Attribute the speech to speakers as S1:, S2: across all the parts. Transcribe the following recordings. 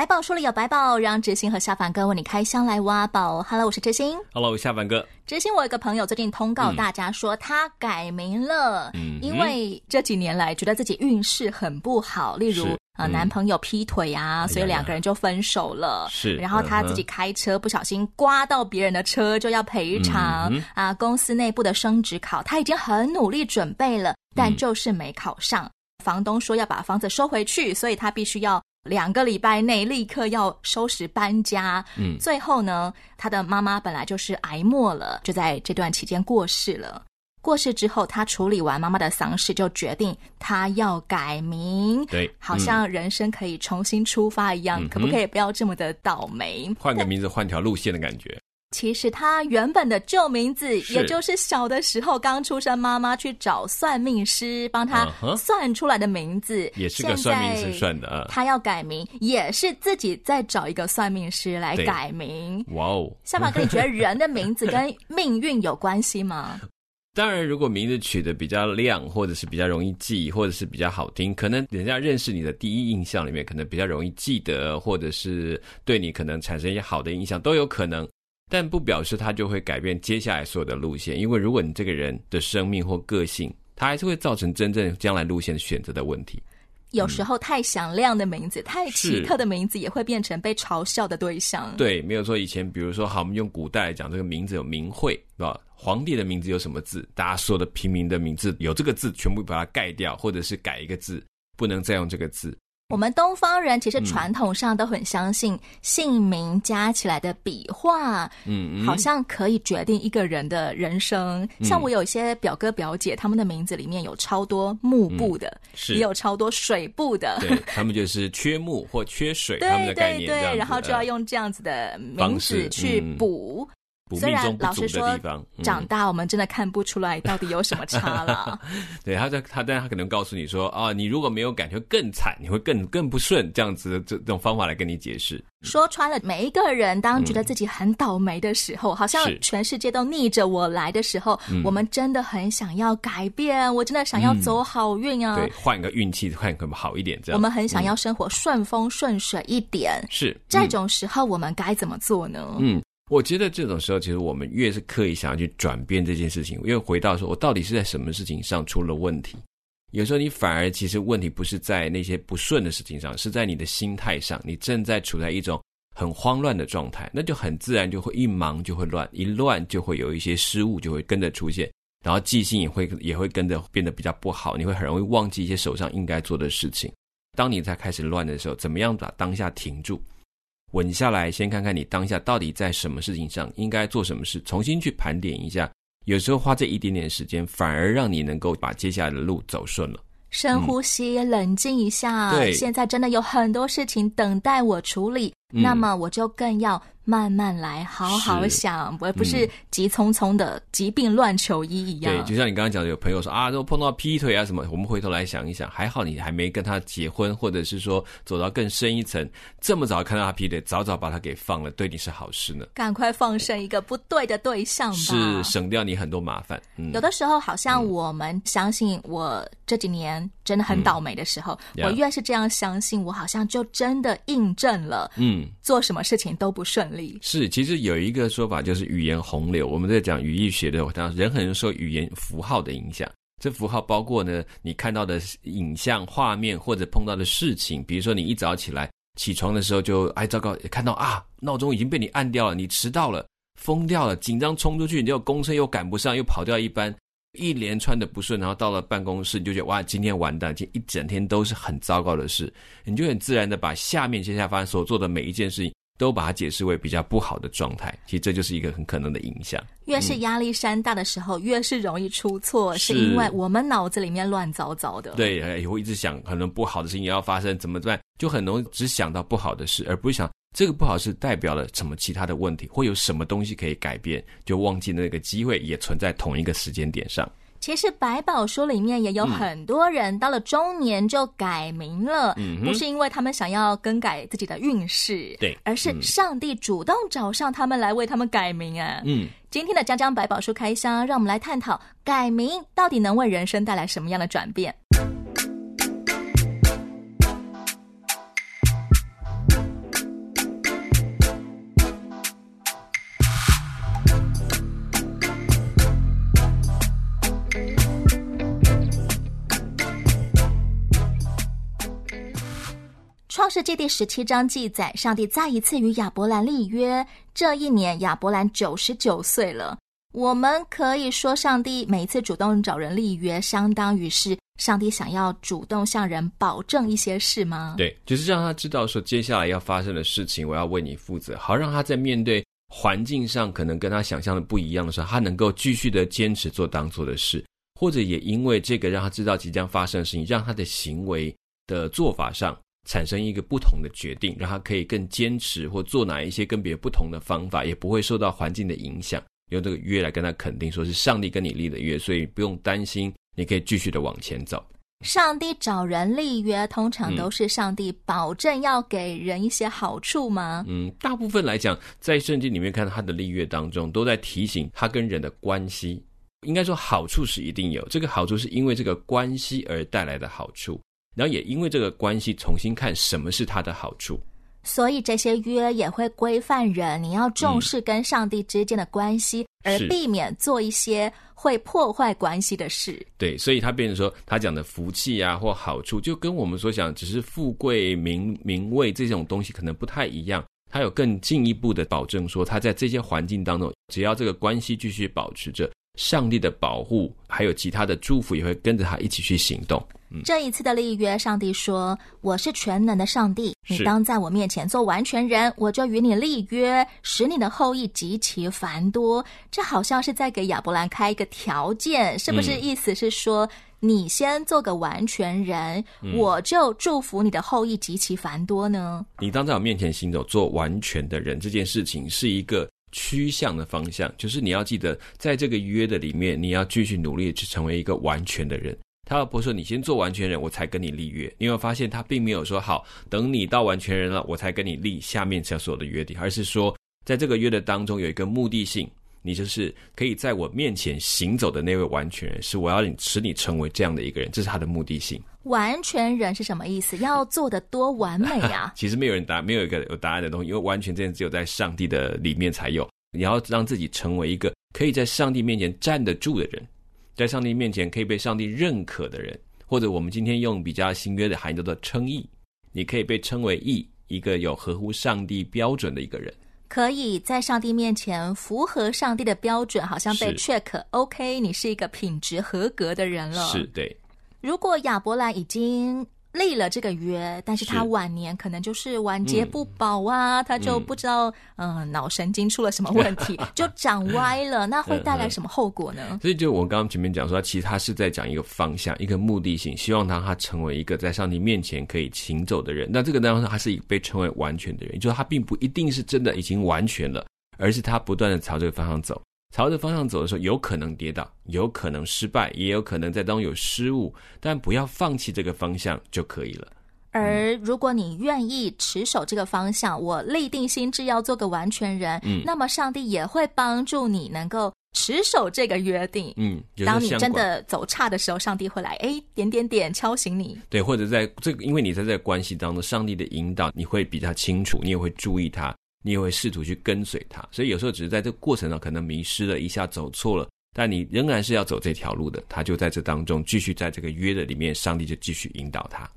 S1: 百宝说了有百宝，让知心和下凡哥为你开箱来挖宝。Hello，我是知心。
S2: Hello，下凡哥。
S1: 知心，我有个朋友最近通告大家说他改名了，嗯、因为这几年来觉得自己运势很不好，例如啊、男朋友劈腿啊，所以两个人就分手了。是、哎，然后他自己开车不小心刮到别人的车就要赔偿、嗯、啊。公司内部的升职考他已经很努力准备了，但就是没考上。嗯、房东说要把房子收回去，所以他必须要。两个礼拜内立刻要收拾搬家，嗯，最后呢，他的妈妈本来就是癌末了，就在这段期间过世了。过世之后，他处理完妈妈的丧事，就决定他要改名，对，嗯、好像人生可以重新出发一样，嗯、可不可以不要这么的倒霉？
S2: 换个名字，换条路线的感觉。
S1: 其实他原本的旧名字，也就是小的时候刚出生，妈妈去找算命师帮他算出来的名字，
S2: 也是个算命师算的。
S1: 他要改名，也是自己再找一个算命师来改名。哇哦！下巴哥，你觉得人的名字跟命运有关系吗？
S2: 当然，如果名字取得比较亮，或者是比较容易记，或者是比较好听，可能人家认识你的第一印象里面，可能比较容易记得，或者是对你可能产生一些好的印象，都有可能。但不表示他就会改变接下来所有的路线，因为如果你这个人的生命或个性，他还是会造成真正将来路线选择的问题。
S1: 有时候太响亮的名字、嗯、太奇特的名字，也会变成被嘲笑的对象。
S2: 对，没有说以前，比如说，好，我们用古代来讲，这个名字有名讳，是吧？皇帝的名字有什么字？大家说的平民的名字有这个字，全部把它盖掉，或者是改一个字，不能再用这个字。
S1: 我们东方人其实传统上都很相信姓名加起来的笔画，嗯，好像可以决定一个人的人生。嗯、像我有一些表哥表姐，他们的名字里面有超多木部的，嗯、是也有超多水部的。
S2: 对，他们就是缺木或缺水，
S1: 对
S2: 他们的概念
S1: 对对对，然后就要用这样子的名字去补。虽然老实说，嗯、长大我们真的看不出来到底有什么差了。
S2: 对，他在他，但他可能告诉你说啊，你如果没有感觉更惨，你会更更不顺，这样子的这这种方法来跟你解释。
S1: 说穿了，每一个人当觉得自己很倒霉的时候，嗯、好像全世界都逆着我来的时候，我们真的很想要改变，我真的想要走好运啊！
S2: 嗯、对，换个运气，换个好一点，这样。
S1: 我们很想要生活顺风顺水一点。是、嗯、这种时候，我们该怎么做呢？
S2: 嗯。我觉得这种时候，其实我们越是刻意想要去转变这件事情，越回到说，我到底是在什么事情上出了问题？有时候你反而其实问题不是在那些不顺的事情上，是在你的心态上，你正在处在一种很慌乱的状态，那就很自然就会一忙就会乱，一乱就会有一些失误就会跟着出现，然后记性也会也会跟着变得比较不好，你会很容易忘记一些手上应该做的事情。当你在开始乱的时候，怎么样把当下停住？稳下来，先看看你当下到底在什么事情上，应该做什么事，重新去盘点一下。有时候花这一点点时间，反而让你能够把接下来的路走顺了。
S1: 深呼吸，冷静一下。对，现在真的有很多事情等待我处理，那么我就更要。慢慢来，好好想，而不是急匆匆的疾病乱求医一样。
S2: 对，就像你刚刚讲的，有朋友说啊，都碰到劈腿啊什么，我们回头来想一想，还好你还没跟他结婚，或者是说走到更深一层，这么早看到他劈腿，早早把他给放了，对你是好事呢。
S1: 赶快放生一个不对的对象吧，
S2: 是省掉你很多麻烦。嗯，
S1: 有的时候好像我们相信，我这几年真的很倒霉的时候，嗯，我越是这样相信，我好像就真的印证了，嗯，做什么事情都不顺利。
S2: 是，其实有一个说法就是语言洪流。我们在讲语义学的，当人很容易受语言符号的影响。这符号包括呢，你看到的影像、画面或者碰到的事情。比如说，你一早起来起床的时候就，就哎糟糕，看到啊闹钟已经被你按掉了，你迟到了，疯掉了，紧张冲出去，你就公车又赶不上，又跑掉一班，一连串的不顺，然后到了办公室，你就觉得哇，今天完蛋，今天一整天都是很糟糕的事，你就很自然的把下面接下来发生所做的每一件事情。都把它解释为比较不好的状态。其实这就是一个很可能的影响。
S1: 越是压力山大的时候，嗯、越是容易出错，是因为我们脑子里面乱糟糟的。
S2: 对，也会一直想可能不好的事情也要发生，怎么办？就很容易只想到不好的事，而不是想这个不好是代表了什么其他的问题，会有什么东西可以改变，就忘记那个机会也存在同一个时间点上。
S1: 其实百宝书里面也有很多人到了中年就改名了，嗯、不是因为他们想要更改自己的运势，
S2: 对，
S1: 而是上帝主动找上他们来为他们改名啊。
S2: 嗯，
S1: 今天的江江百宝书开箱，让我们来探讨改名到底能为人生带来什么样的转变。创世纪第十七章记载，上帝再一次与亚伯兰立约。这一年，亚伯兰九十九岁了。我们可以说，上帝每一次主动找人立约，相当于是上帝想要主动向人保证一些事吗？
S2: 对，就是让他知道说，接下来要发生的事情，我要为你负责，好让他在面对环境上可能跟他想象的不一样的时候，他能够继续的坚持做当做的事，或者也因为这个让他知道即将发生的事情，让他的行为的做法上。产生一个不同的决定，让他可以更坚持或做哪一些跟别人不同的方法，也不会受到环境的影响。用这个约来跟他肯定，说是上帝跟你立的约，所以不用担心，你可以继续的往前走。
S1: 上帝找人立约，通常都是上帝保证要给人一些好处吗？
S2: 嗯，大部分来讲，在圣经里面看到他的立约当中，都在提醒他跟人的关系。应该说，好处是一定有，这个好处是因为这个关系而带来的好处。然后也因为这个关系，重新看什么是他的好处，
S1: 所以这些约也会规范人，你要重视跟上帝之间的关系，嗯、而避免做一些会破坏关系的事。
S2: 对，所以他变成说，他讲的福气啊或好处，就跟我们所想只是富贵名名位这种东西可能不太一样。他有更进一步的保证，说他在这些环境当中，只要这个关系继续保持着，上帝的保护还有其他的祝福也会跟着他一起去行动。
S1: 这一次的立约，上帝说：“我是全能的上帝，你当在我面前做完全人，我就与你立约，使你的后裔极其繁多。”这好像是在给亚伯兰开一个条件，是不是？意思是说，嗯、你先做个完全人，我就祝福你的后裔极其繁多呢？
S2: 你当在我面前行走，做完全的人，这件事情是一个趋向的方向，就是你要记得，在这个约的里面，你要继续努力去成为一个完全的人。他老婆说：“你先做完全人，我才跟你立约。你有没有发现，他并没有说好等你到完全人了，我才跟你立下面所有的约定，而是说，在这个约的当中有一个目的性，你就是可以在我面前行走的那位完全人，是我要你使你成为这样的一个人，这是他的目的性。
S1: 完全人是什么意思？要做得多完美啊？
S2: 其实没有人答，没有一个有答案的东西，因为完全这件只有在上帝的里面才有。你要让自己成为一个可以在上帝面前站得住的人。”在上帝面前可以被上帝认可的人，或者我们今天用比较新约的含义叫做称义，你可以被称为义，一个有合乎上帝标准的一个人，
S1: 可以在上帝面前符合上帝的标准，好像被 check，OK，你是一个品质合格的人了。
S2: 是，对。
S1: 如果亚伯兰已经立了这个约，但是他晚年可能就是晚节不保啊，嗯、他就不知道，嗯、呃，脑神经出了什么问题，就长歪了，那会带来什么后果呢？
S2: 所以，就我刚刚前面讲说，其实他是在讲一个方向，一个目的性，希望他他成为一个在上帝面前可以行走的人。那这个当中，他是被称为完全的人，就是他并不一定是真的已经完全了，而是他不断的朝这个方向走。朝着方向走的时候，有可能跌倒，有可能失败，也有可能在当中有失误，但不要放弃这个方向就可以了。
S1: 而如果你愿意持守这个方向，我立定心智要做个完全人，嗯，那么上帝也会帮助你能够持守这个约定。
S2: 嗯，
S1: 当你真的走差的时候，上帝会来，哎，点点点敲醒你。
S2: 对，或者在这个，因为你在这个关系当中，上帝的引导你会比较清楚，你也会注意他。你也会试图去跟随他，所以有时候只是在这个过程中可能迷失了一下，走错了，但你仍然是要走这条路的。他就在这当中继续在这个约的里面，上帝就继续引导他。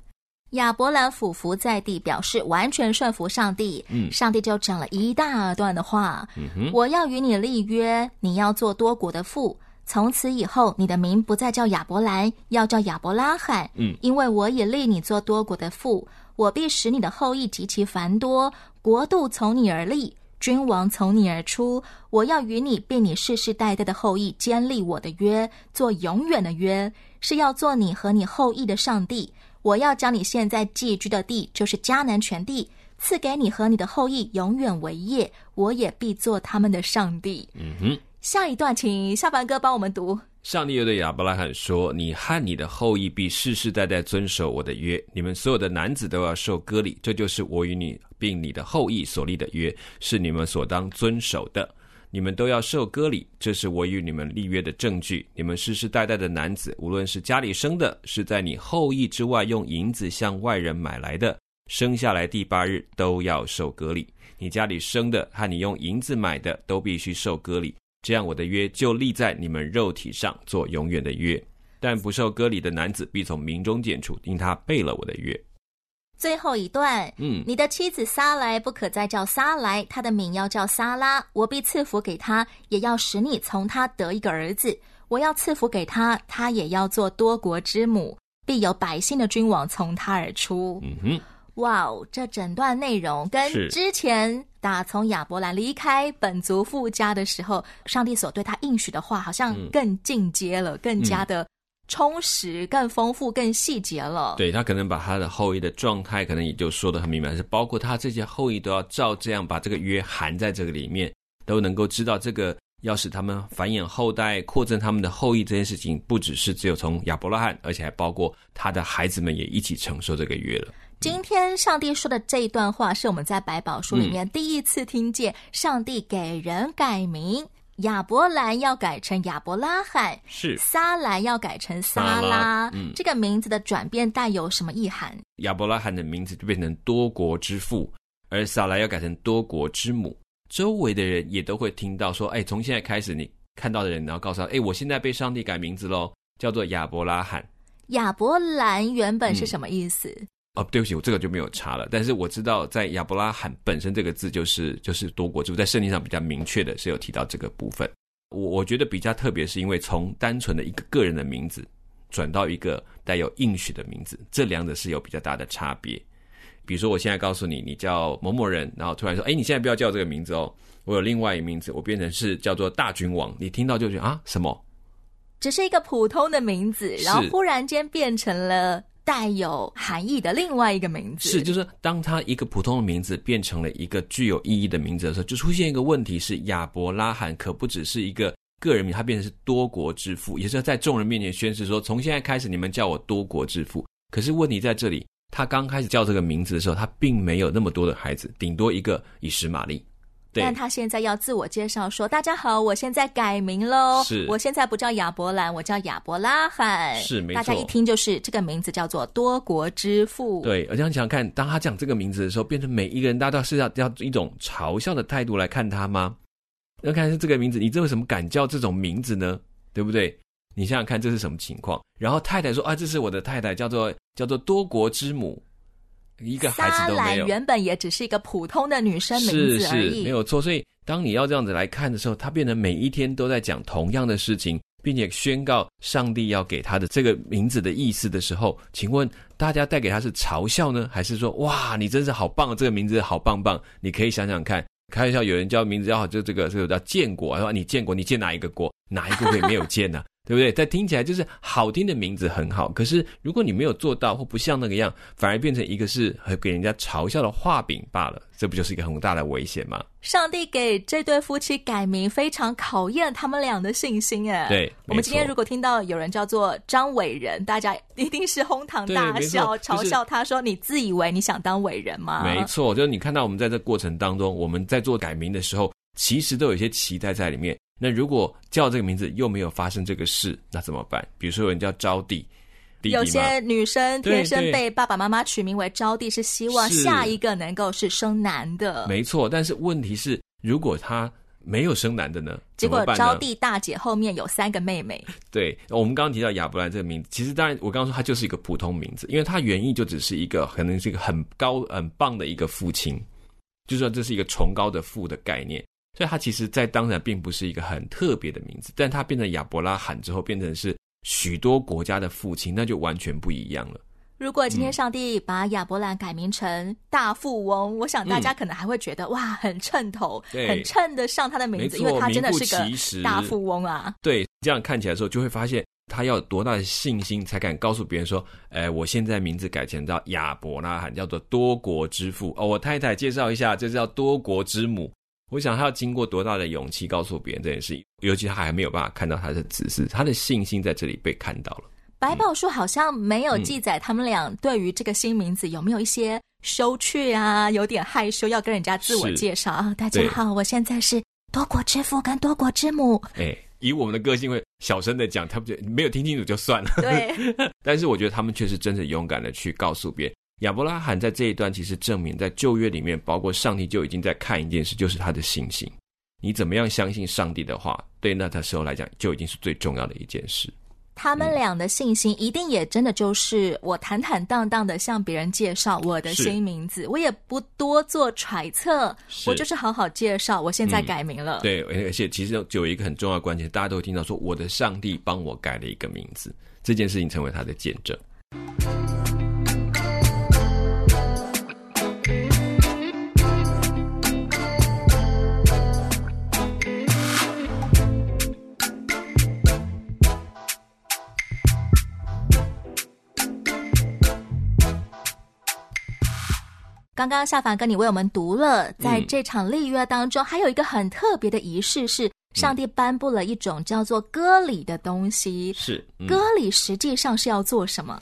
S1: 亚伯兰俯伏在地，表示完全顺服上帝。嗯，上帝就讲了一大段的话。嗯哼，我要与你立约，你要做多国的父。从此以后，你的名不再叫亚伯兰，要叫亚伯拉罕。嗯，因为我也立你做多国的父。我必使你的后裔极其繁多，国度从你而立，君王从你而出。我要与你并你世世代代的后裔坚立我的约，做永远的约，是要做你和你后裔的上帝。我要将你现在寄居的地，就是迦南全地，赐给你和你的后裔永远为业，我也必做他们的上帝。
S2: 嗯哼，
S1: 下一段，请下凡哥帮我们读。
S2: 上帝又对亚伯拉罕说：“你和你的后裔必世世代代遵守我的约，你们所有的男子都要受割礼，这就是我与你并你的后裔所立的约，是你们所当遵守的。你们都要受割礼，这是我与你们立约的证据。你们世世代代的男子，无论是家里生的，是在你后裔之外用银子向外人买来的，生下来第八日都要受割礼。你家里生的和你用银子买的，都必须受割礼。”这样，我的约就立在你们肉体上，做永远的约。但不受割礼的男子必从民中剪除，因他背了我的约。
S1: 最后一段，嗯，你的妻子撒莱不可再叫撒莱，她的名要叫撒拉。我必赐福给她，也要使你从她得一个儿子。我要赐福给她，她也要做多国之母，必有百姓的君王从她而出。
S2: 嗯哼。
S1: 哇哦，这整段内容跟之前打从亚伯兰离开本族父家的时候，上帝所对他应许的话，好像更进阶了，嗯、更加的充实、嗯、更丰富、更细节了。
S2: 对，他可能把他的后裔的状态，可能也就说的很明白，是包括他这些后裔都要照这样把这个约含在这个里面，都能够知道这个要使他们繁衍后代、扩增他们的后裔这件事情，不只是只有从亚伯拉罕，而且还包括他的孩子们也一起承受这个约了。
S1: 今天上帝说的这一段话，是我们在百宝书里面第一次听见上帝给人改名，嗯、亚伯兰要改成亚伯拉罕，
S2: 是
S1: 撒兰要改成撒拉。这个名字的转变带有什么意涵？
S2: 亚伯拉罕的名字就变成多国之父，而撒兰要改成多国之母。周围的人也都会听到说：“哎，从现在开始，你看到的人，然后告诉他：哎，我现在被上帝改名字喽，叫做亚伯拉罕。”
S1: 亚伯兰原本是什么意思？嗯
S2: 哦，对不起，我这个就没有查了。但是我知道，在亚伯拉罕本身这个字就是就是多国之父，在圣经上比较明确的是有提到这个部分。我我觉得比较特别，是因为从单纯的一个个人的名字转到一个带有应许的名字，这两者是有比较大的差别。比如说，我现在告诉你，你叫某某人，然后突然说，哎，你现在不要叫这个名字哦，我有另外一个名字，我变成是叫做大君王。你听到就觉得啊，什么？
S1: 只是一个普通的名字，然后忽然间变成了。带有含义的另外一个名字。
S2: 是，就是当他一个普通的名字变成了一个具有意义的名字的时候，就出现一个问题是亚伯拉罕可不只是一个个人名，他变成是多国之父，也是在众人面前宣誓说，从现在开始你们叫我多国之父。可是问题在这里，他刚开始叫这个名字的时候，他并没有那么多的孩子，顶多一个以实玛利。
S1: 但他现在要自我介绍说：“大家好，我现在改名喽，
S2: 是
S1: 我现在不叫亚伯兰，我叫亚伯拉罕。”
S2: 是没错，
S1: 大家一听就是这个名字叫做多国之父。
S2: 对，而且你想想看，当他讲这个名字的时候，变成每一个人大家都是要要一种嘲笑的态度来看他吗？要看是这个名字，你这为什么敢叫这种名字呢？对不对？你想想看这是什么情况？然后太太说：“啊，这是我的太太，叫做叫做多国之母。”一个孩子都没有，
S1: 原本也只是一个普通的女生名字而已，
S2: 是是没有错。所以当你要这样子来看的时候，他变得每一天都在讲同样的事情，并且宣告上帝要给他的这个名字的意思的时候，请问大家带给他是嘲笑呢，还是说哇，你真是好棒，这个名字好棒棒？你可以想想看，开玩笑，有人叫名字叫好，就这个这个叫建国，说你建国，你建哪一个国？哪一个国也没有建呢、啊？对不对？但听起来就是好听的名字很好，可是如果你没有做到或不像那个样，反而变成一个是给人家嘲笑的画饼罢了，这不就是一个很大的危险吗？
S1: 上帝给这对夫妻改名，非常考验他们俩的信心哎。
S2: 对，
S1: 我们今天如果听到有人叫做张伟人，大家一定是哄堂大笑，嘲笑他说：“你自以为你想当伟人吗？”
S2: 没错，就是你看到我们在这过程当中，我们在做改名的时候，其实都有一些期待在里面。那如果叫这个名字又没有发生这个事，那怎么办？比如说有人叫招娣，弟弟
S1: 有些女生天生被爸爸妈妈取名为招娣，是希望下一个能够是生男的。
S2: 没错，但是问题是，如果他没有生男的呢？
S1: 结果招娣大姐后面有三个妹妹。
S2: 对，我们刚刚提到亚伯兰这个名字，其实当然我刚刚说他就是一个普通名字，因为他原意就只是一个可能是一个很高很棒的一个父亲，就说这是一个崇高的父的概念。所以他其实，在当然并不是一个很特别的名字，但他变成亚伯拉罕之后，变成是许多国家的父亲，那就完全不一样了。
S1: 如果今天上帝把亚伯兰改名成大富翁，嗯、我想大家可能还会觉得、嗯、哇，很称头，很称得上他的名字，因为他真的是个大富翁啊。
S2: 对，这样看起来的时候，就会发现他要多大的信心，才敢告诉别人说：“哎，我现在名字改成叫亚伯拉罕，叫做多国之父。”哦，我太太介绍一下，这叫多国之母。我想他要经过多大的勇气告诉别人这件事情，尤其他还没有办法看到他的指示，他的信心在这里被看到了。
S1: 百宝书好像没有记载他们俩对于这个新名字有没有一些羞怯啊，有点害羞，要跟人家自我介绍啊。大家好，我现在是多国之父跟多国之母。
S2: 哎，以我们的个性会小声的讲，他们就没有听清楚就算了。
S1: 对，
S2: 但是我觉得他们却是真的勇敢的去告诉别人。亚伯拉罕在这一段其实证明，在旧约里面，包括上帝就已经在看一件事，就是他的信心。你怎么样相信上帝的话，对那他时候来讲，就已经是最重要的一件事。
S1: 他们俩的信心一定也真的就是我坦坦荡荡的向别人介绍我的新名字，我也不多做揣测，我就是好好介绍。我现在改名了，
S2: 嗯、对，而且其实就有一个很重要的关键，大家都会听到说，我的上帝帮我改了一个名字，这件事情成为他的见证。
S1: 刚刚夏凡跟你为我们读了，在这场立约当中，还有一个很特别的仪式，是上帝颁布了一种叫做割礼的东西。
S2: 是、嗯、
S1: 割礼实际上是要做什么？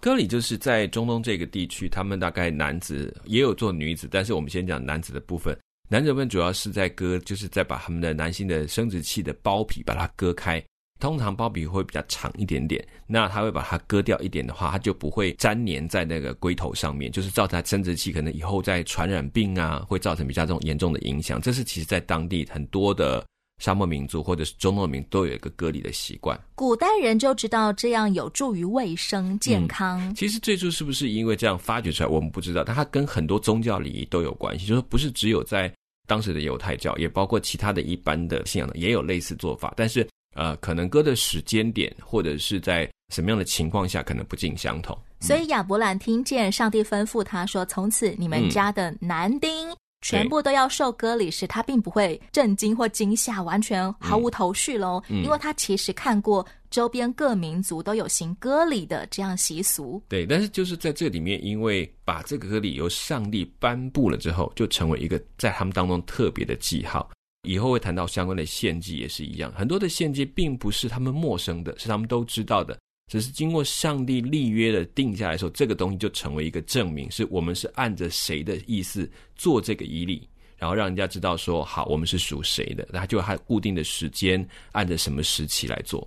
S2: 割礼就是在中东这个地区，他们大概男子也有做女子，但是我们先讲男子的部分。男子们主要是在割，就是在把他们的男性的生殖器的包皮把它割开。通常包皮会比较长一点点，那它会把它割掉一点的话，它就不会粘黏在那个龟头上面，就是造成生殖器可能以后在传染病啊，会造成比较这种严重的影响。这是其实在当地很多的沙漠民族或者是中东民都有一个割礼的习惯。
S1: 古代人就知道这样有助于卫生健康。
S2: 嗯，其实最初是不是因为这样发掘出来，我们不知道，但它跟很多宗教礼仪都有关系，就是不是只有在当时的犹太教，也包括其他的一般的信仰的也有类似做法，但是。呃，可能割的时间点，或者是在什么样的情况下，可能不尽相同。
S1: 所以亚伯兰听见上帝吩咐他说：“从此你们家的男丁全部都要受割礼时，他并不会震惊或惊吓，完全毫无头绪喽。嗯，因为他其实看过周边各民族都有行割礼的这样习俗。
S2: 对，但是就是在这里面，因为把这个割礼由上帝颁布了之后，就成为一个在他们当中特别的记号。以后会谈到相关的献祭也是一样，很多的献祭并不是他们陌生的，是他们都知道的，只是经过上帝立约的定下来的时候，这个东西就成为一个证明，是我们是按着谁的意思做这个仪礼，然后让人家知道说好，我们是属谁的，那就还固定的时间，按着什么时期来做。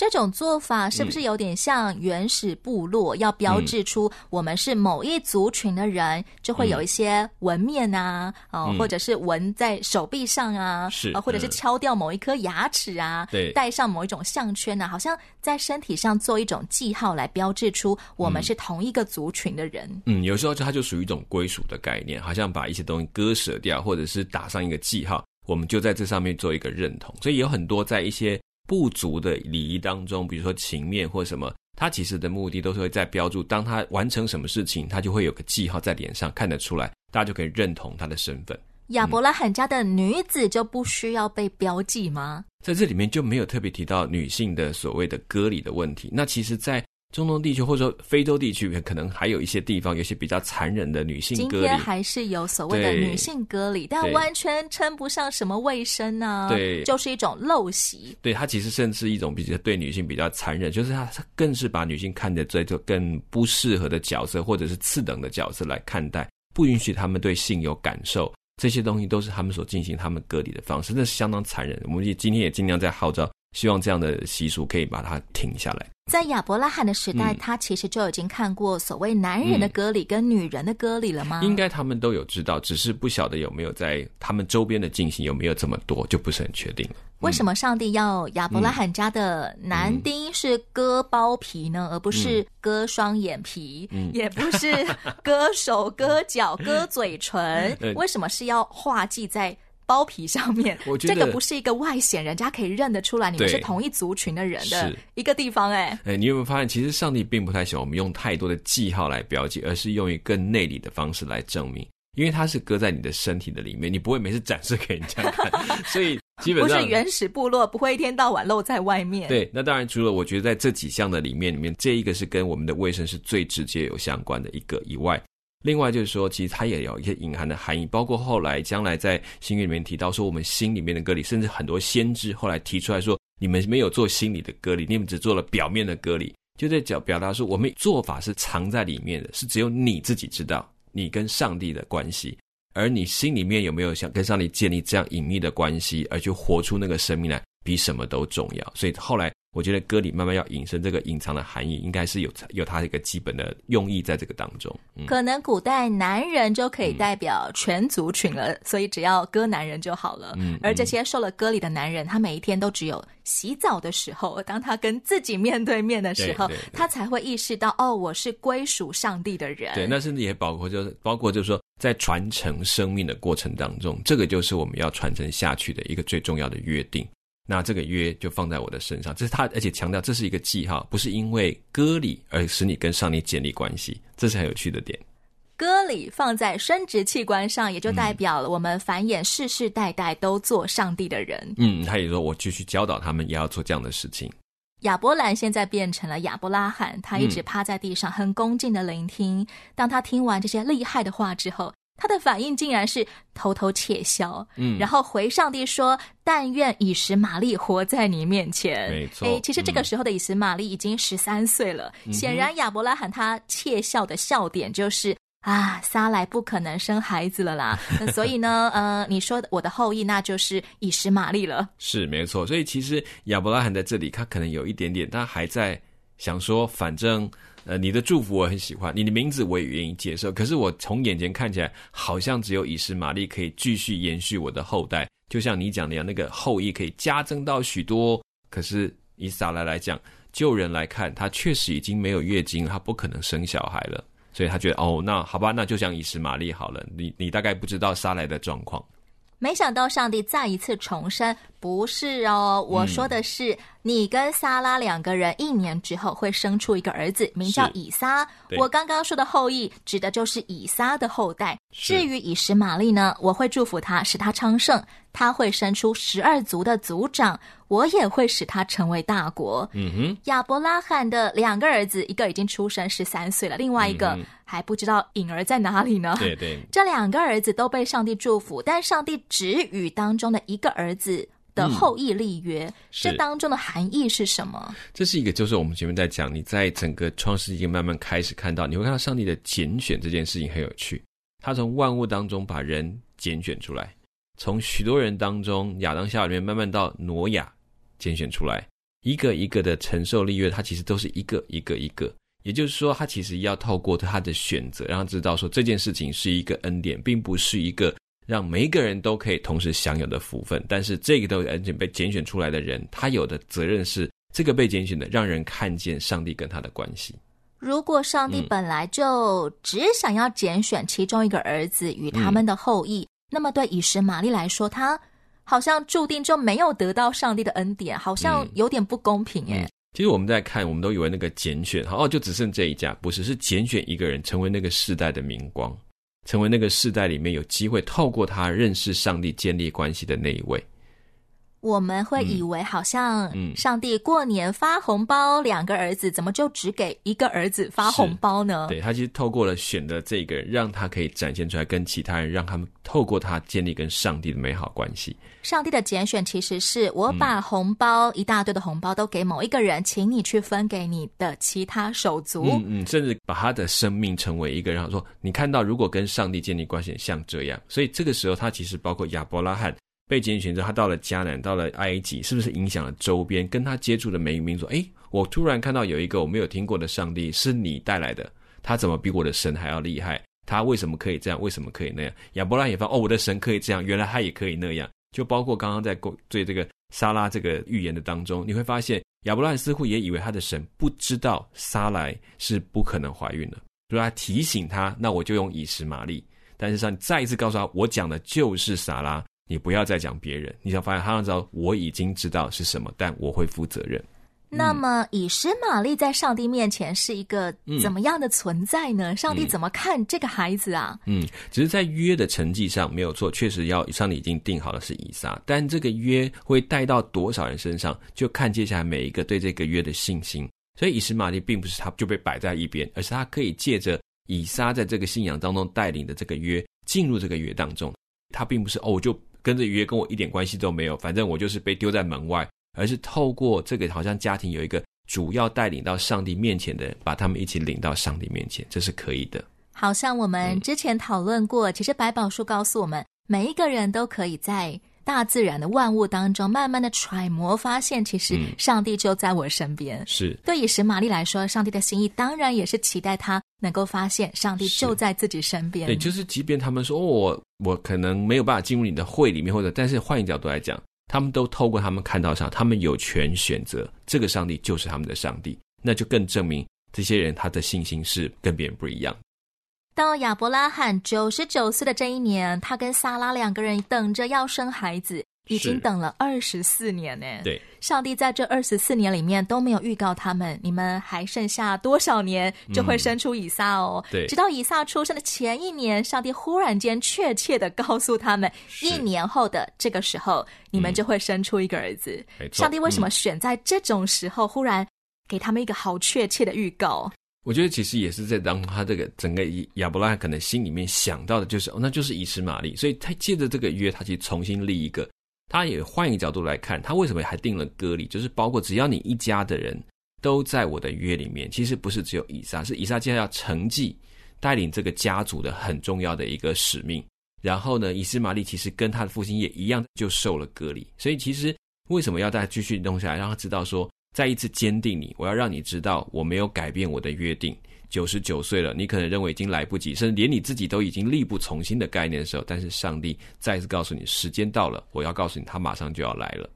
S1: 这种做法是不是有点像原始部落？要标志出我们是某一族群的人，就会有一些纹面啊，哦，或者是纹在手臂上啊，
S2: 是，
S1: 或者是敲掉某一颗牙齿啊，
S2: 对，
S1: 戴上某一种项圈啊，好像在身体上做一种记号来标志出我们是同一个族群的人。
S2: 嗯，有时候它就属于一种归属的概念，好像把一些东西割舍掉，或者是打上一个记号，我们就在这上面做一个认同。所以有很多在一些。部族的礼仪当中，比如说情面或什么，他其实的目的都是会在标注，当他完成什么事情，他就会有个记号在脸上，看得出来，大家就可以认同他的身份。
S1: 亚伯拉罕家的女子就不需要被标记吗？
S2: 在这里面就没有特别提到女性的所谓的割礼的问题。那其实，在中东地区或者说非洲地区，可能还有一些地方，有些比较残忍的女性隔离。
S1: 今天还是有所谓的女性隔离，但完全称不上什么卫生啊，
S2: 对，
S1: 就是一种陋习。
S2: 对，它其实甚至一种比较对女性比较残忍，就是它更是把女性看得最就更不适合的角色，或者是次等的角色来看待，不允许他们对性有感受，这些东西都是他们所进行他们隔离的方式，那是相当残忍。我们也今天也尽量在号召。希望这样的习俗可以把它停下来。
S1: 在亚伯拉罕的时代，嗯、他其实就已经看过所谓男人的割礼跟女人的割礼了吗？
S2: 应该他们都有知道，只是不晓得有没有在他们周边的进行有没有这么多，就不是很确定了。
S1: 为什么上帝要亚伯拉罕家的男丁是割包皮呢？嗯、而不是割双眼皮，嗯、也不是割手、割脚、割嘴唇？为什么是要画记在包皮上面，
S2: 我觉得
S1: 这个不是一个外显，人家可以认得出来你们是同一族群的人的一个地方。哎，
S2: 哎，你有没有发现，其实上帝并不太喜欢我们用太多的记号来标记，而是用一个内里的方式来证明。因为它是搁在你的身体的里面，你不会每次展示给人家看，所以基本上
S1: 不是原始部落，不会一天到晚露在外面。
S2: 对，那当然除了我觉得在这几项的里面里面，这一个是跟我们的卫生是最直接有相关的一个以外，另外就是说，其实它也有一些隐含的含义，包括后来将来在新约里面提到说，我们心里面的隔离，甚至很多先知后来提出来说，你们没有做心理的割礼，你们只做了表面的割礼，就在表表达说，我们做法是藏在里面的，是只有你自己知道。你跟上帝的关系，而你心里面有没有想跟上帝建立这样隐秘的关系，而去活出那个生命来，比什么都重要。所以后来。我觉得歌里慢慢要引申这个隐藏的含义，应该是有有它一个基本的用意在这个当中。嗯、
S1: 可能古代男人就可以代表全族群了，嗯、所以只要歌男人就好了。嗯，而这些受了割礼的男人，他每一天都只有洗澡的时候，当他跟自己面对面的时候，他才会意识到哦，我是归属上帝的人。
S2: 对，那甚至也包括就是包括就是说，在传承生命的过程当中，这个就是我们要传承下去的一个最重要的约定。那这个约就放在我的身上，这是他，而且强调这是一个记号，不是因为割礼而使你跟上帝建立关系，这是很有趣的点。
S1: 割礼放在生殖器官上，也就代表了我们繁衍世世代代都做上帝的人。
S2: 嗯，他也说我继续教导他们，也要做这样的事情。
S1: 亚伯兰现在变成了亚伯拉罕，他一直趴在地上，很恭敬的聆听。当他听完这些厉害的话之后，他的反应竟然是偷偷窃笑，嗯，然后回上帝说：“但愿以实玛利活在你面前。”
S2: 没错，
S1: 哎，其实这个时候的以实玛利已经十三岁了。嗯、显然，亚伯拉罕他窃笑的笑点就是啊，撒莱不可能生孩子了啦。所以呢，呃，你说我的后裔那就是以实玛利了。
S2: 是没错，所以其实亚伯拉罕在这里，他可能有一点点，他还在想说，反正。呃，你的祝福我很喜欢，你的名字我也愿意接受。可是我从眼前看起来，好像只有以实玛利可以继续延续我的后代，就像你讲的样，那个后裔可以加增到许多。可是以撒来来讲，旧人来看，他确实已经没有月经，他不可能生小孩了。所以他觉得，哦，那好吧，那就像以实玛利好了。你你大概不知道撒莱的状况。
S1: 没想到上帝再一次重申，不是哦，我说的是。嗯你跟撒拉两个人一年之后会生出一个儿子，名叫以撒。我刚刚说的后裔指的就是以撒的后代。至于以实玛利呢，我会祝福他，使他昌盛，他会生出十二族的族长，我也会使他成为大国。嗯哼，亚伯拉罕的两个儿子，一个已经出生十三岁了，另外一个还不知道影儿在哪里呢。
S2: 对对，
S1: 这两个儿子都被上帝祝福，但上帝只与当中的一个儿子的后裔立约，嗯、这当中的含义是什么？
S2: 这是一个，就是我们前面在讲，你在整个创世纪慢慢开始看到，你会看到上帝的拣选这件事情很有趣。他从万物当中把人拣选出来，从许多人当中亚当夏娃里面慢慢到挪亚拣选出来，一个一个的承受立约，他其实都是一个一个一个。也就是说，他其实要透过他的选择，让他知道说这件事情是一个恩典，并不是一个。让每一个人都可以同时享有的福分，但是这个都而且被拣选出来的人，他有的责任是这个被拣选的，让人看见上帝跟他的关系。
S1: 如果上帝本来就只想要拣选其中一个儿子与他们的后裔，嗯、那么对以实玛利来说，他好像注定就没有得到上帝的恩典，好像有点不公平耶。
S2: 嗯嗯、其实我们在看，我们都以为那个拣选，哦，就只剩这一家，不是，是拣选一个人成为那个世代的明光。成为那个世代里面有机会透过他认识上帝、建立关系的那一位。
S1: 我们会以为好像上帝过年发红包，两个儿子怎么就只给一个儿子发红包呢？
S2: 对，他其实透过了选的这个人，让他可以展现出来，跟其他人，让他们透过他建立跟上帝的美好关系。
S1: 上帝的拣选其实是我把红包、嗯、一大堆的红包都给某一个人，请你去分给你的其他手足。
S2: 嗯嗯，甚至把他的生命成为一个，然后说你看到如果跟上帝建立关系像这样，所以这个时候他其实包括亚伯拉罕。被拣选之后，他到了迦南，到了埃及，是不是影响了周边跟他接触的每一个民族？诶，我突然看到有一个我没有听过的上帝，是你带来的，他怎么比我的神还要厉害？他为什么可以这样？为什么可以那样？亚伯拉罕也发哦，我的神可以这样，原来他也可以那样。就包括刚刚在对这个撒拉这个预言的当中，你会发现亚伯拉罕似乎也以为他的神不知道撒来是不可能怀孕的，所以他提醒他，那我就用以实玛利。但是上再一次告诉他，我讲的就是撒拉。你不要再讲别人，你想发现他要知道我已经知道是什么，但我会负责任。
S1: 那么，以实玛利在上帝面前是一个怎么样的存在呢？嗯、上帝怎么看这个孩子啊？
S2: 嗯，只是在约的成绩上没有错，确实要上帝已经定好了是以撒，但这个约会带到多少人身上，就看接下来每一个对这个约的信心。所以以实玛利并不是他就被摆在一边，而是他可以借着以撒在这个信仰当中带领的这个约进入这个约当中。他并不是哦，我就跟这约跟我一点关系都没有，反正我就是被丢在门外。而是透过这个，好像家庭有一个主要带领到上帝面前的人，把他们一起领到上帝面前，这是可以的。
S1: 好像我们之前讨论过，嗯、其实百宝书告诉我们，每一个人都可以在大自然的万物当中，慢慢的揣摩，发现其实上帝就在我身边。嗯、是对以实玛利来说，上帝的心意当然也是期待他能够发现上帝就在自己身边。
S2: 对，就是即便他们说、哦、我我可能没有办法进入你的会里面，或者但是换一个角度来讲。他们都透过他们看到上，他们有权选择这个上帝就是他们的上帝，那就更证明这些人他的信心是跟别人不一样。
S1: 到亚伯拉罕九十九岁的这一年，他跟撒拉两个人等着要生孩子。已经等了二十四年呢。
S2: 对，
S1: 上帝在这二十四年里面都没有预告他们，你们还剩下多少年就会生出以撒哦。
S2: 对，
S1: 直到以撒出生的前一年，上帝忽然间确切的告诉他们，一年后的这个时候，你们就会生出一个儿子。上帝为什么选在这种时候忽然给他们一个好确切的预告？
S2: 我觉得其实也是在当他这个整个亚伯拉罕可能心里面想到的就是，哦，那就是以实玛利，所以他借着这个约，他去重新立一个。他也换一个角度来看，他为什么还定了割礼？就是包括只要你一家的人都在我的约里面，其实不是只有以撒，是以撒接下来要承继带领这个家族的很重要的一个使命。然后呢，以实玛利其实跟他的父亲也一样，就受了割礼。所以其实为什么要再继续弄下来，让他知道说，再一次坚定你，我要让你知道我没有改变我的约定。九十九岁了，你可能认为已经来不及，甚至连你自己都已经力不从心的概念的时候，但是上帝再次告诉你，时间到了，我要告诉你，他马上就要来了。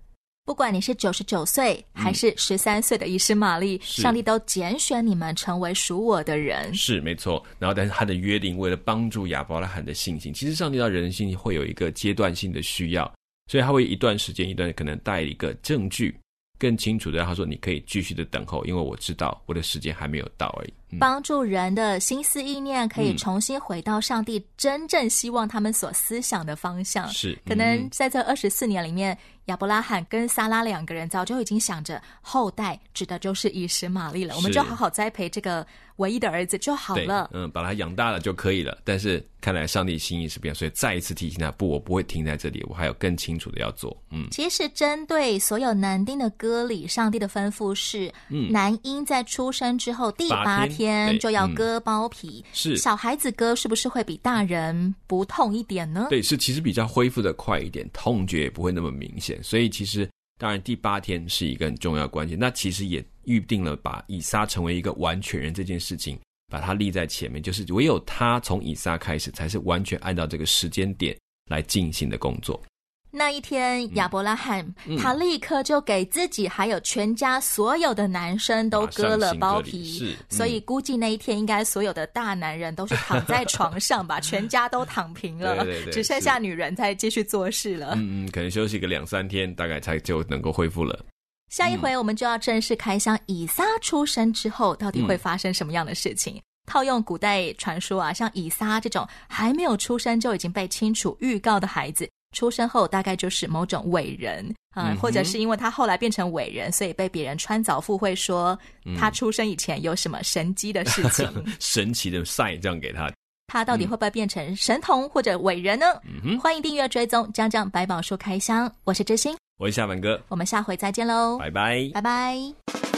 S1: 不管你是九十九岁还是十三岁的以实玛丽，嗯、上帝都拣选你们成为属我的人。
S2: 是没错。然后，但是他的约定为了帮助亚伯拉罕的信心，其实上帝到人性会有一个阶段性的需要，所以他会一段时间一段可能带一个证据。更清楚的，他说：“你可以继续的等候，因为我知道我的时间还没有到而已。嗯”
S1: 帮助人的心思意念可以重新回到上帝真正希望他们所思想的方向。
S2: 是、嗯，
S1: 可能在这二十四年里面，亚伯拉罕跟撒拉两个人早就已经想着后代指的就是以实玛利了，我们就好好栽培这个唯一的儿子就好了。
S2: 嗯，把他养大了就可以了。但是看来上帝心意是变，所以再一次提醒他：不，我不会停在这里，我还有更清楚的要做。嗯，
S1: 其实针对所有男丁的割礼，上帝的吩咐是：嗯，男婴在出生之后第八天就要割包皮。是，小孩子割是不是会比大人不痛一点呢？
S2: 对，是其实比较恢复的快一点，痛觉也不会那么明显。所以其实当然第八天是一个很重要的关键。那其实也。预定了把以撒成为一个完全人这件事情，把它立在前面，就是唯有他从以撒开始，才是完全按照这个时间点来进行的工作。
S1: 那一天，亚伯拉罕、嗯、他立刻就给自己还有全家所有的男生都割了包皮，是，嗯、所以估计那一天应该所有的大男人都是躺在床上吧，全家都躺平了，对对对，只剩下女人在继续做事了。
S2: 嗯嗯，可能休息个两三天，大概才就能够恢复了。
S1: 下一回我们就要正式开箱以撒出生之后到底会发生什么样的事情。嗯、套用古代传说啊，像以撒这种还没有出生就已经被清楚预告的孩子，出生后大概就是某种伟人啊，嗯、或者是因为他后来变成伟人，所以被别人穿凿附会说他出生以前有什么神机的事情，
S2: 嗯、神奇的 sign 这样给他。
S1: 他到底会不会变成神童或者伟人呢？嗯、欢迎订阅追踪，将将百宝书开箱，我是知心。
S2: 我是夏凡哥，
S1: 我们下回再见喽，
S2: 拜拜，
S1: 拜拜。